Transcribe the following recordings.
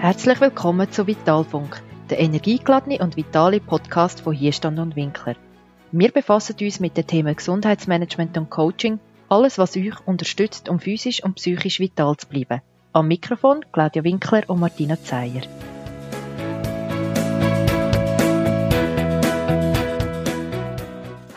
Herzlich willkommen zu Vitalfunk, der energiegeladene und vitale Podcast von Hierstand und Winkler. Wir befassen uns mit den Themen Gesundheitsmanagement und Coaching, alles was euch unterstützt, um physisch und psychisch vital zu bleiben. Am Mikrofon Claudia Winkler und Martina Zeyer.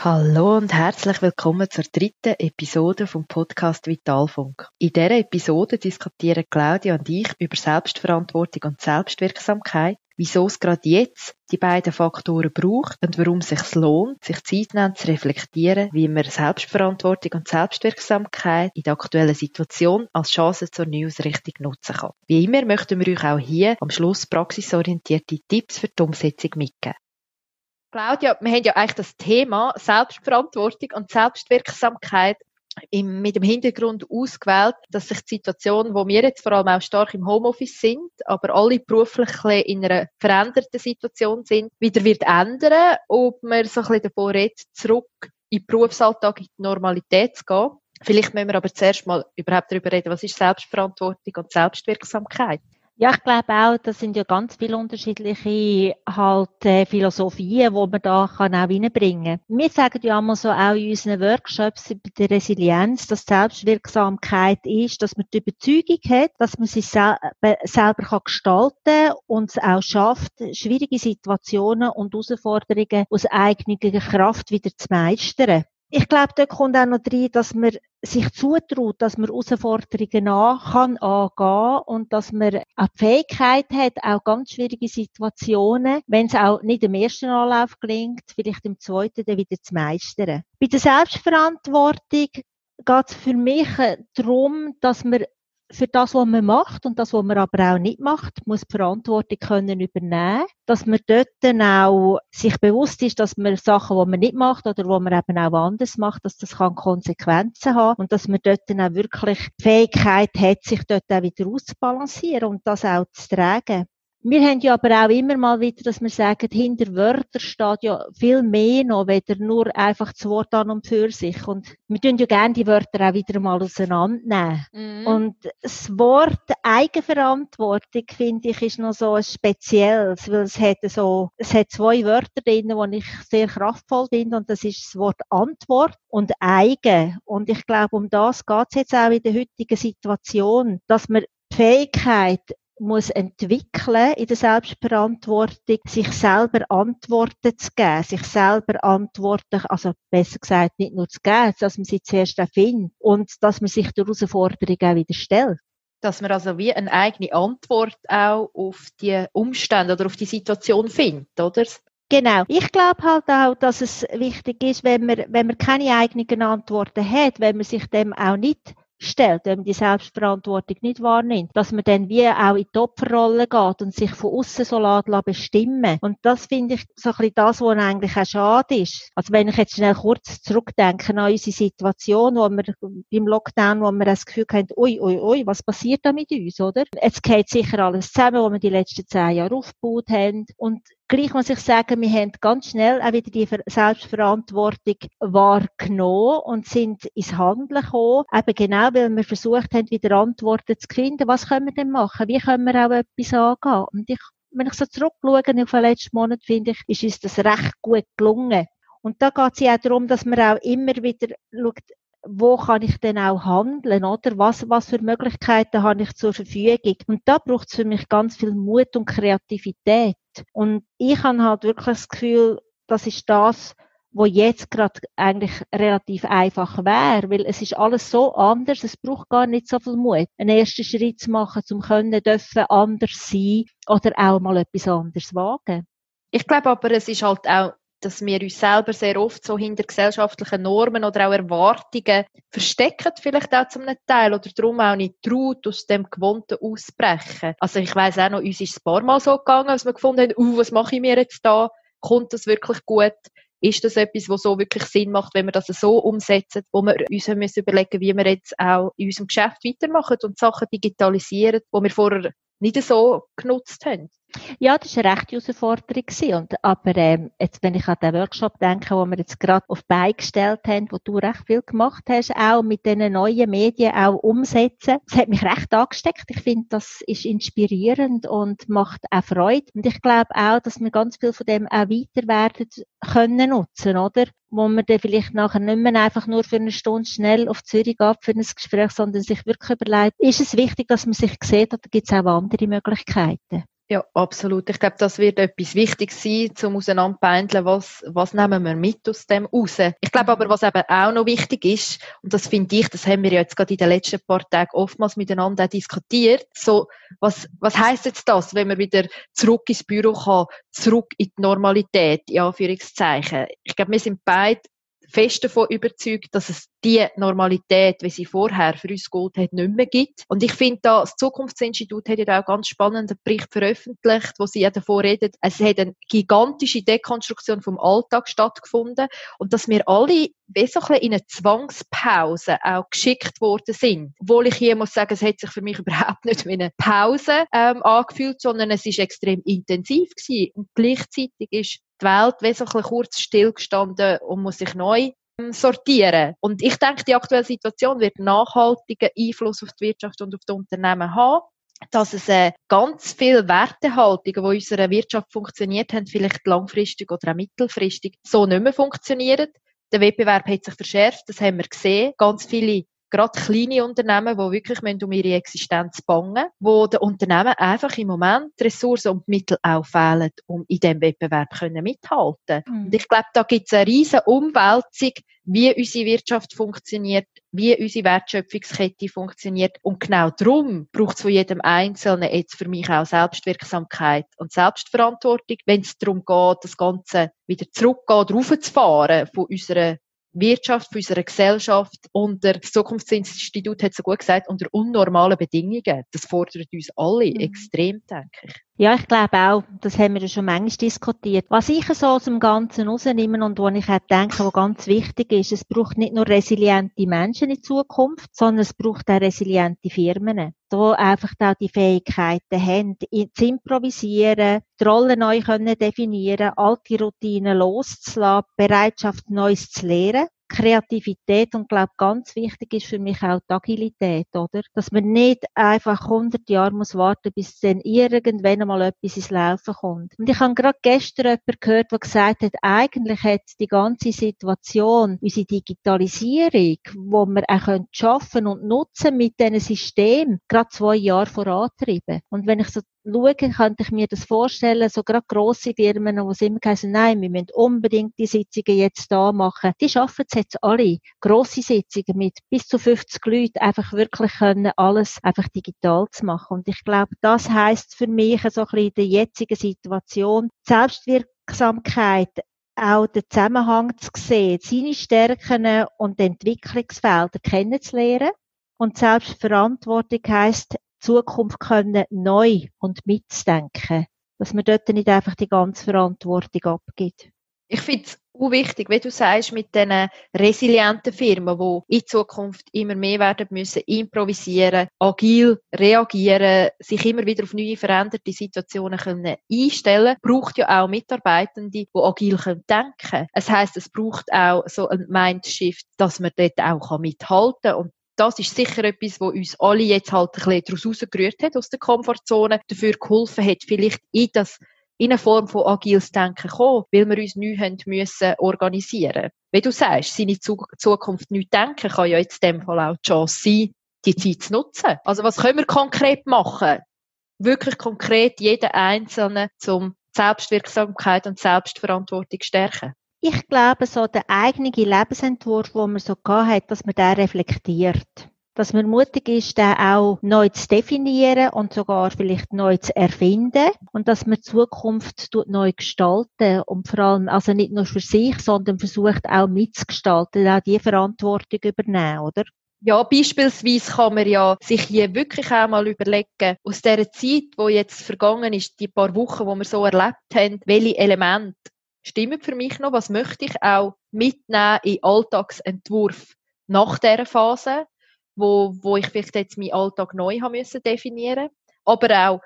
Hallo und herzlich willkommen zur dritten Episode vom Podcast Vitalfunk. In dieser Episode diskutieren Claudia und ich über Selbstverantwortung und Selbstwirksamkeit, wieso es gerade jetzt die beiden Faktoren braucht und warum es sich lohnt, sich Zeit nehmen zu reflektieren, wie man Selbstverantwortung und Selbstwirksamkeit in der aktuellen Situation als Chance zur News-Richtung nutzen kann. Wie immer möchten wir euch auch hier am Schluss praxisorientierte Tipps für die Umsetzung mitgeben. Claudia, wir haben ja eigentlich das Thema Selbstverantwortung und Selbstwirksamkeit im, mit dem Hintergrund ausgewählt, dass sich die Situation, wo wir jetzt vor allem auch stark im Homeoffice sind, aber alle beruflich in einer veränderten Situation sind, wieder wird ändern, ob man so ein bisschen davon redet, zurück in den Berufsalltag, in die Normalität zu gehen. Vielleicht müssen wir aber zuerst mal überhaupt darüber reden, was ist Selbstverantwortung und Selbstwirksamkeit? Ja, ich glaube auch, das sind ja ganz viele unterschiedliche halt, äh, Philosophien, die man da kann auch reinbringen kann. Wir sagen ja immer so auch in unseren Workshops über die Resilienz, dass Selbstwirksamkeit ist, dass man die Überzeugung hat, dass man sich sel äh, selber kann gestalten und es auch schafft, schwierige Situationen und Herausforderungen aus eigener Kraft wieder zu meistern. Ich glaube, da kommt auch noch rein, dass man sich zutraut, dass man Herausforderungen an, kann angehen und dass man auch die Fähigkeit hat, auch ganz schwierige Situationen, wenn es auch nicht im ersten Anlauf gelingt, vielleicht im zweiten dann wieder zu meistern. Bei der Selbstverantwortung geht es für mich darum, dass man für das, was man macht und das, was man aber auch nicht macht, muss die Verantwortung können übernehmen, dass man dort dann auch sich bewusst ist, dass man Sachen, die man nicht macht oder wo man eben auch anders macht, dass das kann Konsequenzen haben und dass man dort dann auch wirklich die Fähigkeit hat, sich dort auch wieder auszubalancieren und das auch zu tragen. Wir haben ja aber auch immer mal wieder, dass wir sagen, hinter Wörtern steht ja viel mehr noch, weder nur einfach das Wort an und für sich. Und wir tun ja gerne die Wörter auch wieder mal auseinandernehmen. Mhm. Und das Wort Eigenverantwortung, finde ich, ist noch so ein spezielles, weil es hat so, es hat zwei Wörter drin, die ich sehr kraftvoll finde, und das ist das Wort Antwort und Eigen. Und ich glaube, um das geht es jetzt auch in der heutigen Situation, dass man die Fähigkeit, muss entwickeln in der Selbstverantwortung, sich selber Antworten zu geben, sich selber Antworten, also besser gesagt nicht nur zu geben, dass man sie zuerst erfindet und dass man sich der Herausforderung auch wieder stellt. Dass man also wie eine eigene Antwort auch auf die Umstände oder auf die Situation findet, oder? Genau. Ich glaube halt auch, dass es wichtig ist, wenn man, wenn man keine eigenen Antworten hat, wenn man sich dem auch nicht stellt, wenn man die Selbstverantwortung nicht wahrnimmt, dass man dann wie auch in die Opferrolle geht und sich von außen so lässt bestimmen. Und das finde ich so ein bisschen das, was eigentlich auch schade ist. Also wenn ich jetzt schnell kurz zurückdenke an unsere Situation, wo wir beim Lockdown, wo wir das Gefühl haben, ui, ui, ui, was passiert da mit uns, oder? Jetzt geht sicher alles zusammen, was wir die letzten zehn Jahre aufgebaut haben. Und Gleich muss ich sagen, wir haben ganz schnell auch wieder die Selbstverantwortung wahrgenommen und sind ins Handeln gekommen. Eben genau, weil wir versucht haben, wieder Antworten zu finden. Was können wir denn machen? Wie können wir auch etwas angehen? Und ich, wenn ich so zurückschaue auf den letzten Monat, finde ich, ist uns das recht gut gelungen. Und da geht es ja auch darum, dass man auch immer wieder schaut, wo kann ich denn auch handeln, oder? Was, was für Möglichkeiten habe ich zur Verfügung? Und da braucht es für mich ganz viel Mut und Kreativität. Und ich habe halt wirklich das Gefühl, das ist das, wo jetzt gerade eigentlich relativ einfach wäre, weil es ist alles so anders, es braucht gar nicht so viel Mut, einen ersten Schritt zu machen, zum können dürfen anders sein oder auch mal etwas anderes wagen. Ich glaube aber, es ist halt auch dass wir uns selber sehr oft so hinter gesellschaftlichen Normen oder auch Erwartungen verstecken, vielleicht auch zum Teil, oder darum auch nicht traut, aus dem Gewohnten ausbrechen. Also ich weiss auch noch, uns ist es ein paar Mal so gegangen, als wir gefunden haben, uh, was mache ich mir jetzt da? Kommt das wirklich gut? Ist das etwas, was so wirklich Sinn macht, wenn wir das so umsetzen, wo wir uns müssen überlegen, wie wir jetzt auch in unserem Geschäft weitermachen und Sachen digitalisieren, wo wir vorher nicht so genutzt haben. Ja, das war eine rechte Herausforderung. Und, aber ähm, jetzt, wenn ich an den Workshop denke, wo wir jetzt gerade auf Bein gestellt haben, wo du recht viel gemacht hast, auch mit diesen neuen Medien auch umsetzen, das hat mich recht angesteckt. Ich finde, das ist inspirierend und macht auch Freude. Und ich glaube auch, dass wir ganz viel von dem auch weiter werden können nutzen, oder? Wo man dann vielleicht nachher nicht mehr einfach nur für eine Stunde schnell auf Zürich geht für ein Gespräch, sondern sich wirklich überlegt, ist es wichtig, dass man sich sieht oder gibt es auch andere Möglichkeiten? Ja, absolut. Ich glaube, das wird etwas wichtig sein, zum auseinanderpeindeln, was, was nehmen wir mit aus dem raus. Ich glaube aber, was eben auch noch wichtig ist, und das finde ich, das haben wir ja jetzt gerade in den letzten paar Tagen oftmals miteinander diskutiert, so, was, was heißt jetzt das, wenn man wieder zurück ins Büro kann, zurück in die Normalität, in Anführungszeichen. Ich glaube, wir sind beide fest davon überzeugt, dass es die Normalität, wie sie vorher für uns Gold hat, nicht mehr gibt. Und ich finde da, das Zukunftsinstitut hat ja auch einen ganz spannenden Bericht veröffentlicht, wo sie ja davor redet, es hat eine gigantische Dekonstruktion vom Alltag stattgefunden und dass wir alle wie so ein in eine Zwangspause auch geschickt worden sind. Obwohl ich hier muss sagen, es hat sich für mich überhaupt nicht wie eine Pause ähm, angefühlt, sondern es ist extrem intensiv gewesen. Und gleichzeitig ist die Welt wie so kurz stillgestanden und muss sich neu ähm, sortieren. Und ich denke, die aktuelle Situation wird nachhaltigen Einfluss auf die Wirtschaft und auf die Unternehmen haben dass es äh, ganz viele Wertehaltungen, die in unserer Wirtschaft funktioniert haben, vielleicht langfristig oder auch mittelfristig so nicht mehr funktionieren. Der Wettbewerb hat sich verschärft, das haben wir gesehen. Ganz viele gerade kleine Unternehmen, die wirklich um ihre Existenz bangen, wo den Unternehmen einfach im Moment Ressourcen und Mittel auch fehlen, um in diesem Wettbewerb können mithalten mhm. Und ich glaube, da gibt es eine riesige Umwälzung, wie unsere Wirtschaft funktioniert, wie unsere Wertschöpfungskette funktioniert. Und genau darum braucht es von jedem Einzelnen jetzt für mich auch Selbstwirksamkeit und Selbstverantwortung, wenn es darum geht, das Ganze wieder zurückgehen oder raufzufahren von unserer Wirtschaft, von unserer Gesellschaft unter das Zukunftsinstitut hat so gut gesagt, unter unnormalen Bedingungen. Das fordert uns alle mhm. extrem, denke ich. Ja, ich glaube auch, das haben wir schon manchmal diskutiert. Was ich so aus dem Ganzen rausnehme und wo ich auch denke, was ganz wichtig ist, es braucht nicht nur resiliente Menschen in Zukunft, sondern es braucht auch resiliente Firmen. Da einfach auch die Fähigkeiten haben, zu improvisieren, die Rollen neu können definieren, alte Routinen loszulassen, Bereitschaft, Neues zu lernen. Kreativität und glaube ganz wichtig ist für mich auch die Agilität, oder? Dass man nicht einfach 100 Jahre muss warten, bis dann irgendwann einmal etwas ins Laufen kommt. Und ich habe gerade gestern jemanden gehört, der gesagt hat, eigentlich hat die ganze Situation, unsere Digitalisierung, wo wir auch schaffen und nutzen mit diesen Systemen, gerade zwei Jahre vorantrieben. Und wenn ich so schaue, könnte ich mir das vorstellen, so gerade grosse Firmen, wo sie immer sagen, nein, wir müssen unbedingt die Sitzungen jetzt da machen. Die schaffen es jetzt alle. Grosse Sitzungen mit bis zu 50 Leuten einfach wirklich können, alles einfach digital zu machen. Und ich glaube, das heißt für mich so ein bisschen in der jetzigen Situation, Selbstwirksamkeit, auch den Zusammenhang zu sehen, seine Stärken und Entwicklungsfelder kennenzulernen. Und Selbstverantwortung heisst, Zukunft können neu und mitzudenken. Dass man dort nicht einfach die ganze Verantwortung abgibt. Ich finde es wichtig, wie du sagst, mit diesen resilienten Firmen, die in Zukunft immer mehr werden müssen, improvisieren, agil reagieren, sich immer wieder auf neue veränderte Situationen können einstellen, braucht ja auch Mitarbeitende, die agil können denken. Es heißt, es braucht auch so ein Mindshift, dass man dort auch mithalten kann und das ist sicher etwas, wo uns alle jetzt halt ein bisschen rausgerührt hat, aus der Komfortzone, dafür geholfen hat, vielleicht in das in eine Form von agiles Denken kommen, weil wir uns neu haben müssen organisieren. Wie du sagst, seine Zukunft neu denken kann ja jetzt in dem Fall auch die Chance sein, die Zeit zu nutzen. Also was können wir konkret machen? Wirklich konkret jeden Einzelnen zum Selbstwirksamkeit und Selbstverantwortung stärken. Ich glaube, so der eigene Lebensentwurf, den man so hat, dass man den reflektiert. Dass man mutig ist, den auch neu zu definieren und sogar vielleicht neu zu erfinden. Und dass man die Zukunft neu gestalten und vor allem, also nicht nur für sich, sondern versucht auch mitzugestalten, auch die Verantwortung übernehmen, oder? Ja, beispielsweise kann man ja sich hier wirklich auch mal überlegen, aus der Zeit, wo jetzt vergangen ist, die paar Wochen, wo wir so erlebt haben, welche Elemente stimmen für mich noch, was möchte ich auch mitnehmen in Alltagsentwurf nach dieser Phase, wo, wo ich vielleicht jetzt meinen Alltag neu haben müssen definieren aber auch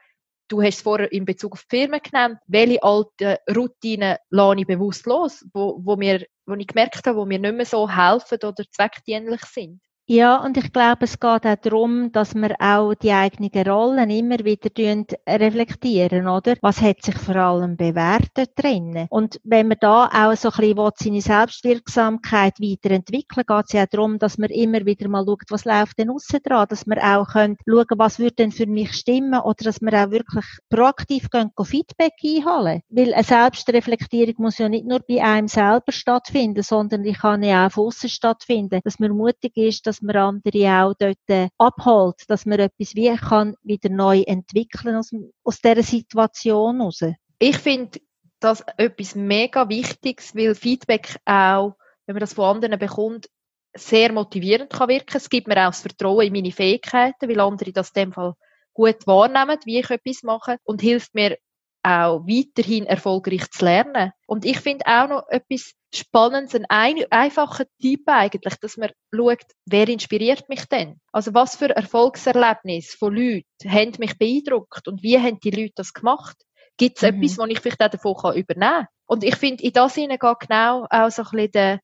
Du hast es vorher in Bezug auf die Firmen genannt. Welche alten Routinen lasse ich bewusst los, wo, wo, mir, wo ich gemerkt habe, wo mir nicht mehr so helfen oder zweckdienlich sind? Ja, und ich glaube, es geht auch darum, dass wir auch die eigenen Rollen immer wieder reflektieren, oder? Was hat sich vor allem bewährt drinnen? Und wenn man da auch so ein bisschen seine Selbstwirksamkeit weiterentwickeln, geht es ja auch darum, dass man immer wieder mal schaut, was läuft denn aussen dran, dass wir auch können schauen, was würde denn für mich stimmen, oder dass wir auch wirklich proaktiv gehen, Feedback einholen. Weil eine Selbstreflektierung muss ja nicht nur bei einem selber stattfinden, sondern die kann ja auch von außen stattfinden, dass man mutig ist, dass man andere auch dort äh, abholt, dass man etwas wie kann wieder neu entwickeln aus, aus dieser Situation heraus. Ich finde das etwas mega Wichtiges, weil Feedback auch, wenn man das von anderen bekommt, sehr motivierend kann wirken. Es gibt mir auch das Vertrauen in meine Fähigkeiten, weil andere das in dem Fall gut wahrnehmen, wie ich etwas mache und hilft mir auch weiterhin erfolgreich zu lernen. Und ich finde auch noch etwas Spannendes, ein, ein einfacher Tipp eigentlich, dass man schaut, wer inspiriert mich denn? Also was für Erfolgserlebnisse von Leuten haben mich beeindruckt und wie haben die Leute das gemacht? Gibt es mhm. etwas, was ich vielleicht auch davon kann übernehmen kann? Und ich finde, in das hinein geht genau auch so ein bisschen der,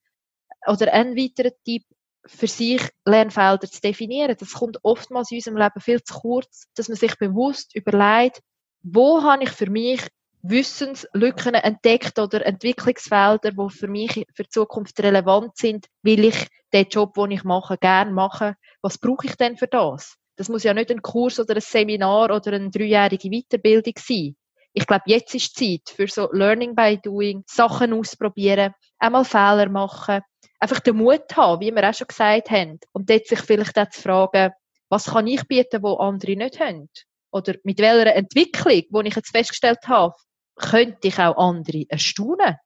oder ein weiterer Tipp, für sich Lernfelder zu definieren. Das kommt oftmals in unserem Leben viel zu kurz, dass man sich bewusst überlegt, wo habe ich für mich Wissenslücken entdeckt oder Entwicklungsfelder, die für mich für die Zukunft relevant sind, weil ich den Job, den ich mache, gerne mache. Was brauche ich denn für das? Das muss ja nicht ein Kurs oder ein Seminar oder eine dreijährige Weiterbildung sein. Ich glaube, jetzt ist Zeit für so Learning by Doing, Sachen ausprobieren, einmal Fehler machen, einfach den Mut haben, wie wir auch schon gesagt haben. Und dort sich vielleicht auch zu fragen, was kann ich bieten, wo andere nicht haben? Oder mit welcher Entwicklung, die ich jetzt festgestellt habe, könnte ich auch andere erstaunen,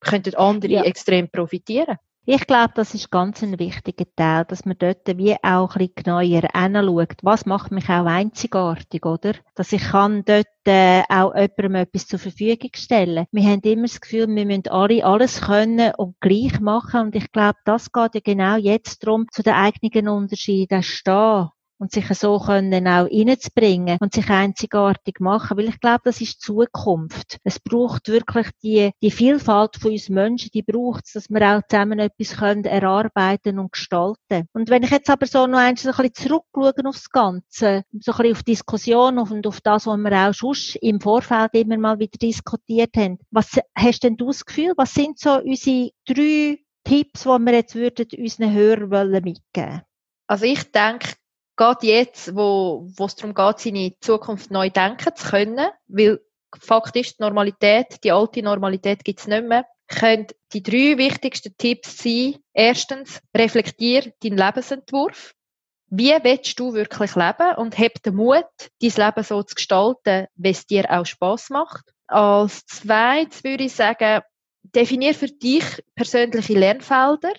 könnten andere ja. extrem profitieren. Ich glaube, das ist ganz ein wichtiger Teil, dass man dort wie auch ein bisschen genauer hinschaut. Was macht mich auch einzigartig, oder? Dass ich kann dort äh, auch jemandem etwas zur Verfügung stellen. Wir haben immer das Gefühl, wir müssen alle alles können und gleich machen. Und ich glaube, das geht ja genau jetzt darum, zu den eigenen Unterschieden stehen und sich so können auch reinzubringen und sich einzigartig machen, weil ich glaube, das ist Zukunft. Es braucht wirklich die, die Vielfalt von uns Menschen, die braucht es, dass wir auch zusammen etwas können erarbeiten und gestalten. Und wenn ich jetzt aber so noch ein bisschen zurückschaue aufs Ganze, so ein bisschen auf Diskussion und auf das, was wir auch schon im Vorfeld immer mal wieder diskutiert haben, was hast denn du das Gefühl, was sind so unsere drei Tipps, die wir jetzt würden unseren Hörern mitgeben wollen? Also ich denke, gerade jetzt, wo, wo es darum geht, seine Zukunft neu denken zu können, weil Fakt ist, die Normalität, die alte Normalität gibt es nicht mehr, können die drei wichtigsten Tipps sein. Erstens, reflektier deinen Lebensentwurf. Wie willst du wirklich leben und hab den Mut, dein Leben so zu gestalten, wie es dir auch Spaß macht. Als zweites würde ich sagen, definier für dich persönliche Lernfelder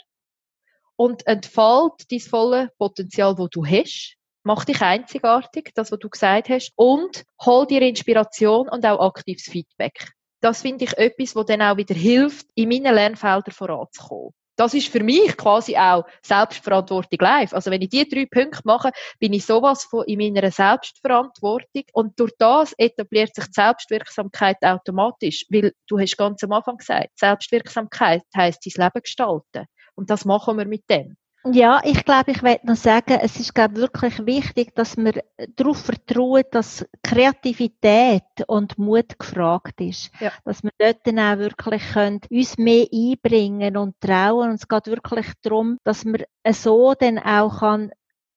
und entfalt dein volle Potenzial, das du hast. Mach dich einzigartig, das, was du gesagt hast, und hol dir Inspiration und auch aktives Feedback. Das finde ich etwas, was dann auch wieder hilft, in meinen Lernfeldern voranzukommen. Das ist für mich quasi auch Selbstverantwortung live. Also wenn ich die drei Punkte mache, bin ich sowas von in meiner Selbstverantwortung und durch das etabliert sich die Selbstwirksamkeit automatisch, weil du hast ganz am Anfang gesagt, Selbstwirksamkeit heißt dein Leben gestalten. Und das machen wir mit dem. Ja, ich glaube, ich werde noch sagen, es ist glaube wirklich wichtig, dass wir darauf vertrauen, dass Kreativität und Mut gefragt ist. Ja. Dass wir dort dann auch wirklich können, uns mehr einbringen und trauen. Und es geht wirklich darum, dass man so dann auch kann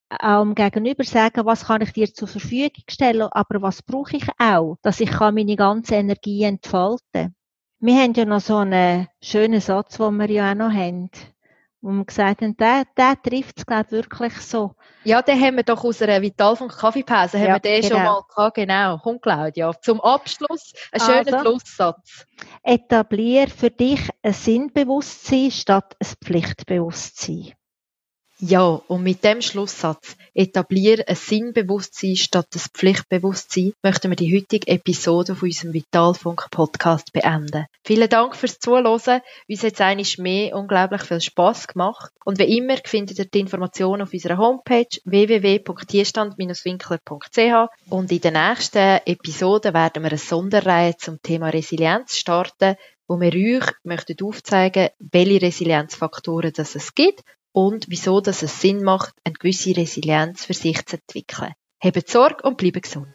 auch dem Gegenüber sagen, was kann ich dir zur Verfügung stellen, aber was brauche ich auch, dass ich kann meine ganze Energie entfalten. Wir haben ja noch so einen schönen Satz, den wir ja auch noch haben wo wir gesagt haben, der, der trifft es, glaube wirklich so. Ja, den haben wir doch aus einer Vitalfunk Kaffeepause, haben ja, wir den genau. schon mal gehabt, genau. Komm, Claudia. Zum Abschluss ein schöner also, Schlusssatz. Etablier für dich ein Sinnbewusstsein statt ein Pflichtbewusstsein. Ja, und mit dem Schlusssatz etablieren ein Sinnbewusstsein statt ein Pflichtbewusstsein möchten wir die heutige Episode von unserem Vitalfunk Podcast beenden. Vielen Dank fürs Zuhören. Uns hat es eigentlich mehr unglaublich viel Spass gemacht. Und wie immer findet ihr die Informationen auf unserer Homepage www.tierstand-winkler.ch und in der nächsten Episode werden wir eine Sonderreihe zum Thema Resilienz starten, wo wir euch möchten aufzeigen, welche Resilienzfaktoren das es gibt und wieso dass es Sinn macht, eine gewisse Resilienz für sich zu entwickeln. Habt Sorge und bleibt gesund.